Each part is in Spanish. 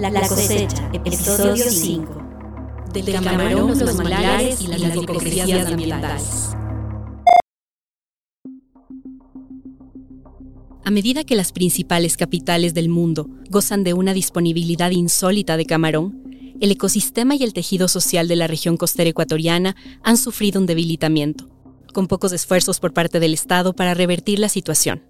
La cosecha, episodio 5. Del camarón, los manglares y las hipocresías ambientales. A medida que las principales capitales del mundo gozan de una disponibilidad insólita de camarón, el ecosistema y el tejido social de la región costera ecuatoriana han sufrido un debilitamiento, con pocos esfuerzos por parte del Estado para revertir la situación.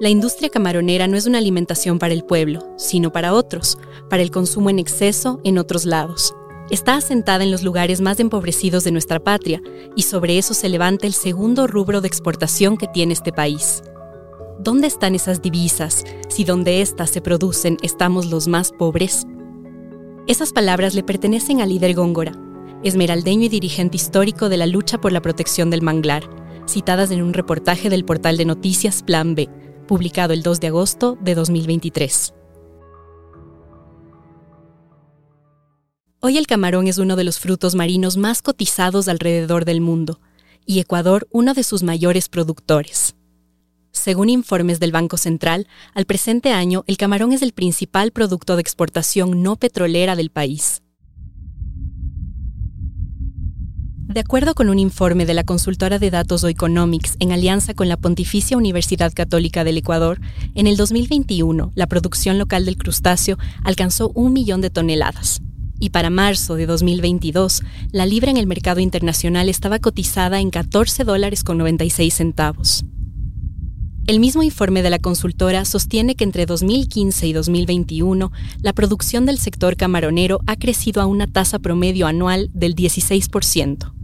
La industria camaronera no es una alimentación para el pueblo, sino para otros, para el consumo en exceso en otros lados. Está asentada en los lugares más empobrecidos de nuestra patria y sobre eso se levanta el segundo rubro de exportación que tiene este país. ¿Dónde están esas divisas si donde éstas se producen estamos los más pobres? Esas palabras le pertenecen al líder Góngora, esmeraldeño y dirigente histórico de la lucha por la protección del manglar, citadas en un reportaje del portal de noticias Plan B, publicado el 2 de agosto de 2023. Hoy el camarón es uno de los frutos marinos más cotizados alrededor del mundo, y Ecuador uno de sus mayores productores. Según informes del Banco Central, al presente año el camarón es el principal producto de exportación no petrolera del país. De acuerdo con un informe de la consultora de datos Oeconomics en alianza con la Pontificia Universidad Católica del Ecuador, en el 2021 la producción local del crustáceo alcanzó un millón de toneladas. Y para marzo de 2022, la libra en el mercado internacional estaba cotizada en 14 dólares con 96 centavos. El mismo informe de la consultora sostiene que entre 2015 y 2021 la producción del sector camaronero ha crecido a una tasa promedio anual del 16%.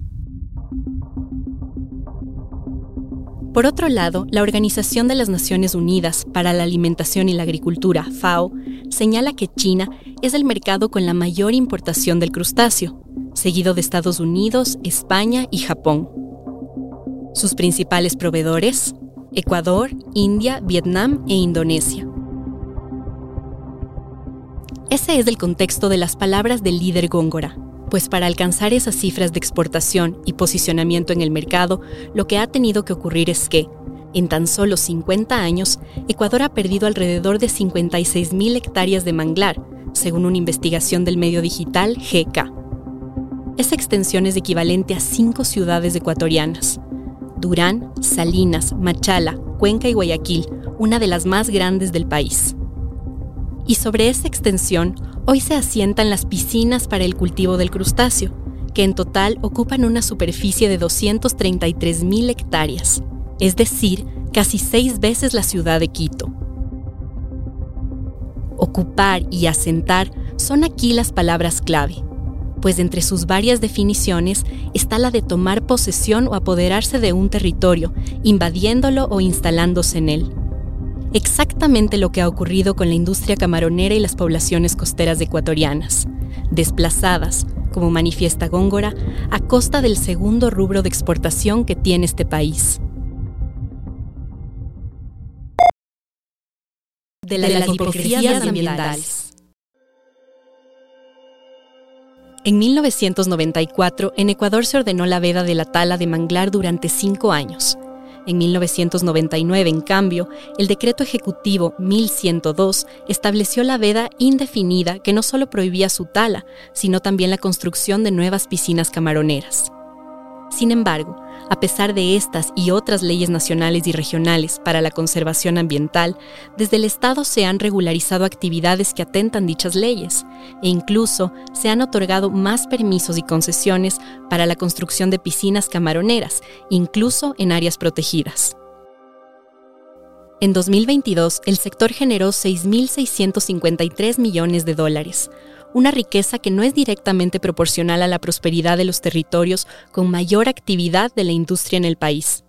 Por otro lado, la Organización de las Naciones Unidas para la Alimentación y la Agricultura, FAO, señala que China es el mercado con la mayor importación del crustáceo, seguido de Estados Unidos, España y Japón. Sus principales proveedores, Ecuador, India, Vietnam e Indonesia. Ese es el contexto de las palabras del líder Góngora, pues para alcanzar esas cifras de exportación y posicionamiento en el mercado, lo que ha tenido que ocurrir es que, en tan solo 50 años, Ecuador ha perdido alrededor de 56.000 hectáreas de manglar, según una investigación del medio digital GK. Esa extensión es equivalente a cinco ciudades ecuatorianas. Durán, Salinas, Machala, Cuenca y Guayaquil, una de las más grandes del país. Y sobre esa extensión, Hoy se asientan las piscinas para el cultivo del crustáceo, que en total ocupan una superficie de 233.000 hectáreas, es decir, casi seis veces la ciudad de Quito. Ocupar y asentar son aquí las palabras clave, pues entre sus varias definiciones está la de tomar posesión o apoderarse de un territorio, invadiéndolo o instalándose en él exactamente lo que ha ocurrido con la industria camaronera y las poblaciones costeras ecuatorianas, desplazadas, como manifiesta Góngora, a costa del segundo rubro de exportación que tiene este país. De, las hipocresías ambientales. En 1994, en Ecuador se ordenó la veda de la tala de manglar durante cinco años, en 1999, en cambio, el decreto ejecutivo 1102 estableció la veda indefinida que no solo prohibía su tala, sino también la construcción de nuevas piscinas camaroneras. Sin embargo, a pesar de estas y otras leyes nacionales y regionales para la conservación ambiental, desde el Estado se han regularizado actividades que atentan dichas leyes e incluso se han otorgado más permisos y concesiones para la construcción de piscinas camaroneras, incluso en áreas protegidas. En 2022, el sector generó 6.653 millones de dólares, una riqueza que no es directamente proporcional a la prosperidad de los territorios con mayor actividad de la industria en el país.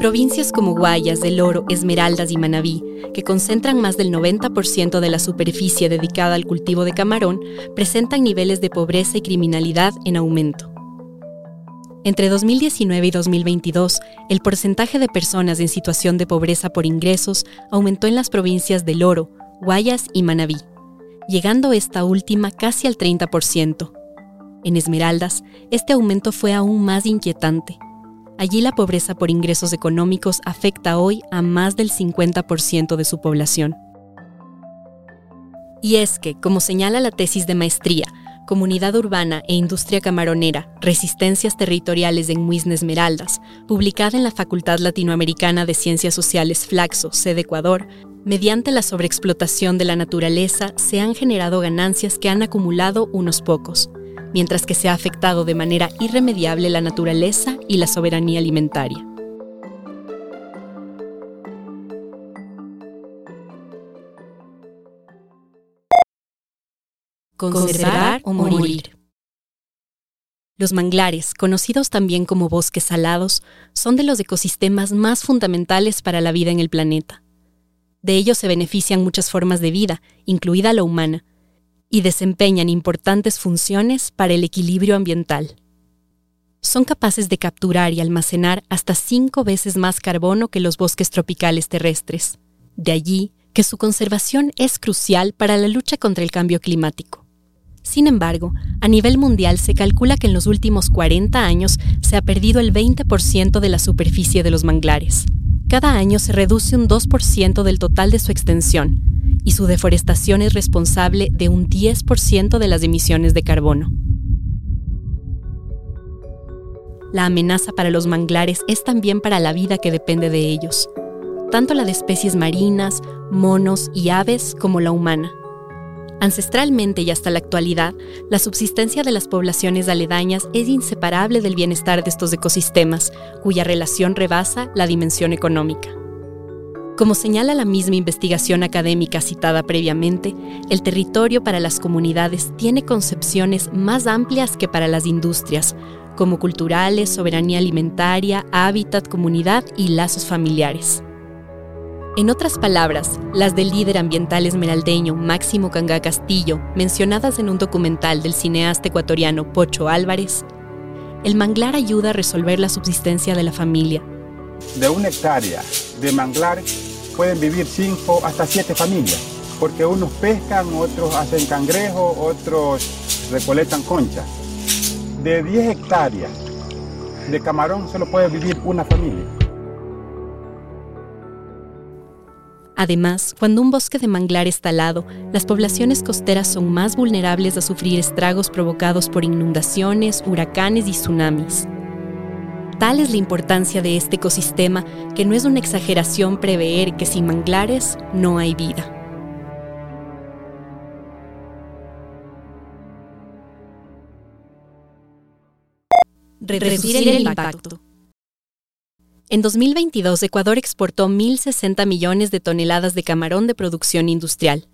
Provincias como Guayas, El Oro, Esmeraldas y Manabí, que concentran más del 90% de la superficie dedicada al cultivo de camarón, presentan niveles de pobreza y criminalidad en aumento. Entre 2019 y 2022, el porcentaje de personas en situación de pobreza por ingresos aumentó en las provincias del Oro, Guayas y Manabí, llegando esta última casi al 30%. En Esmeraldas, este aumento fue aún más inquietante. Allí la pobreza por ingresos económicos afecta hoy a más del 50% de su población. Y es que, como señala la tesis de maestría, Comunidad Urbana e Industria Camaronera, Resistencias Territoriales en Muisne Esmeraldas, publicada en la Facultad Latinoamericana de Ciencias Sociales Flaxo, sede Ecuador, mediante la sobreexplotación de la naturaleza se han generado ganancias que han acumulado unos pocos, mientras que se ha afectado de manera irremediable la naturaleza y la soberanía alimentaria. Conservar o morir. Los manglares, conocidos también como bosques salados, son de los ecosistemas más fundamentales para la vida en el planeta. De ellos se benefician muchas formas de vida, incluida la humana, y desempeñan importantes funciones para el equilibrio ambiental. Son capaces de capturar y almacenar hasta cinco veces más carbono que los bosques tropicales terrestres. De allí que su conservación es crucial para la lucha contra el cambio climático. Sin embargo, a nivel mundial se calcula que en los últimos 40 años se ha perdido el 20% de la superficie de los manglares. Cada año se reduce un 2% del total de su extensión, y su deforestación es responsable de un 10% de las emisiones de carbono. La amenaza para los manglares es también para la vida que depende de ellos, tanto la de especies marinas, monos y aves como la humana. Ancestralmente y hasta la actualidad, la subsistencia de las poblaciones aledañas es inseparable del bienestar de estos ecosistemas, cuya relación rebasa la dimensión económica. Como señala la misma investigación académica citada previamente, el territorio para las comunidades tiene concepciones más amplias que para las industrias, como culturales, soberanía alimentaria, hábitat, comunidad y lazos familiares. En otras palabras, las del líder ambiental esmeraldeño Máximo Canga Castillo, mencionadas en un documental del cineasta ecuatoriano Pocho Álvarez, el manglar ayuda a resolver la subsistencia de la familia. De una hectárea de manglar pueden vivir cinco hasta siete familias, porque unos pescan, otros hacen cangrejo, otros recolectan concha. De 10 hectáreas de camarón solo puede vivir una familia. Además, cuando un bosque de manglar es talado, las poblaciones costeras son más vulnerables a sufrir estragos provocados por inundaciones, huracanes y tsunamis. Tal es la importancia de este ecosistema que no es una exageración prever que sin manglares no hay vida. Reducir el impacto. En 2022, Ecuador exportó 1.060 millones de toneladas de camarón de producción industrial.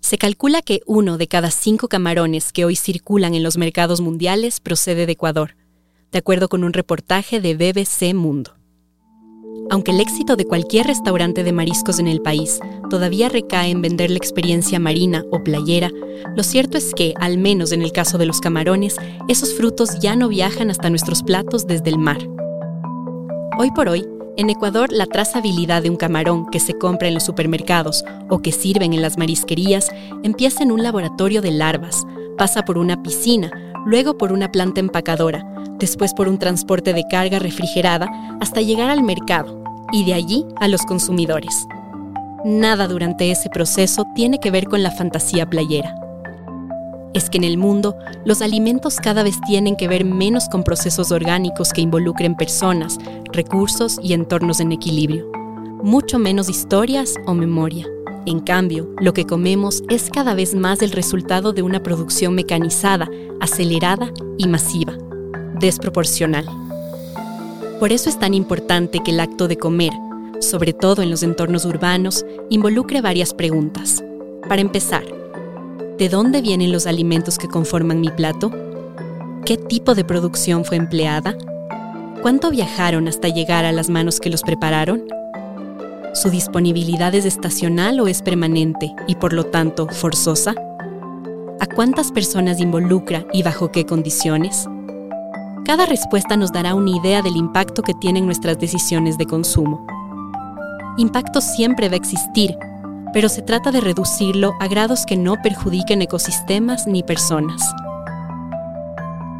Se calcula que uno de cada cinco camarones que hoy circulan en los mercados mundiales procede de Ecuador, de acuerdo con un reportaje de BBC Mundo. Aunque el éxito de cualquier restaurante de mariscos en el país todavía recae en vender la experiencia marina o playera, lo cierto es que, al menos en el caso de los camarones, esos frutos ya no viajan hasta nuestros platos desde el mar. Hoy por hoy, en Ecuador la trazabilidad de un camarón que se compra en los supermercados o que sirven en las marisquerías empieza en un laboratorio de larvas, pasa por una piscina, luego por una planta empacadora, después por un transporte de carga refrigerada hasta llegar al mercado y de allí a los consumidores. Nada durante ese proceso tiene que ver con la fantasía playera es que en el mundo los alimentos cada vez tienen que ver menos con procesos orgánicos que involucren personas, recursos y entornos en equilibrio, mucho menos historias o memoria. En cambio, lo que comemos es cada vez más el resultado de una producción mecanizada, acelerada y masiva, desproporcional. Por eso es tan importante que el acto de comer, sobre todo en los entornos urbanos, involucre varias preguntas. Para empezar, ¿De dónde vienen los alimentos que conforman mi plato? ¿Qué tipo de producción fue empleada? ¿Cuánto viajaron hasta llegar a las manos que los prepararon? ¿Su disponibilidad es estacional o es permanente y por lo tanto forzosa? ¿A cuántas personas involucra y bajo qué condiciones? Cada respuesta nos dará una idea del impacto que tienen nuestras decisiones de consumo. Impacto siempre va a existir, pero se trata de reducirlo a grados que no perjudiquen ecosistemas ni personas.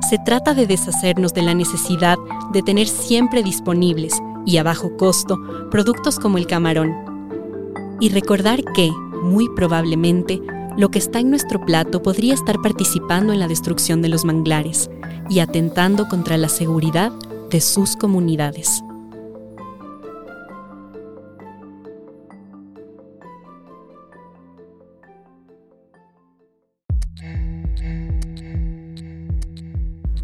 Se trata de deshacernos de la necesidad de tener siempre disponibles y a bajo costo productos como el camarón. Y recordar que, muy probablemente, lo que está en nuestro plato podría estar participando en la destrucción de los manglares y atentando contra la seguridad de sus comunidades.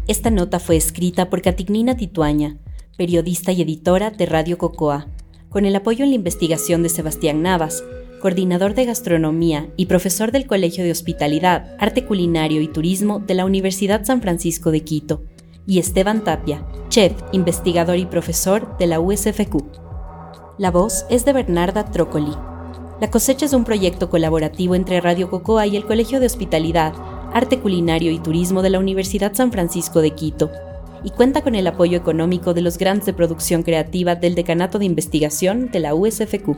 Esta nota fue escrita por Catignina Tituaña, periodista y editora de Radio Cocoa, con el apoyo en la investigación de Sebastián Navas, coordinador de gastronomía y profesor del Colegio de Hospitalidad, Arte Culinario y Turismo de la Universidad San Francisco de Quito, y Esteban Tapia, chef, investigador y profesor de la USFQ. La voz es de Bernarda Trócoli. La cosecha es un proyecto colaborativo entre Radio Cocoa y el Colegio de Hospitalidad, Arte Culinario y Turismo de la Universidad San Francisco de Quito, y cuenta con el apoyo económico de los grants de producción creativa del Decanato de Investigación de la USFQ.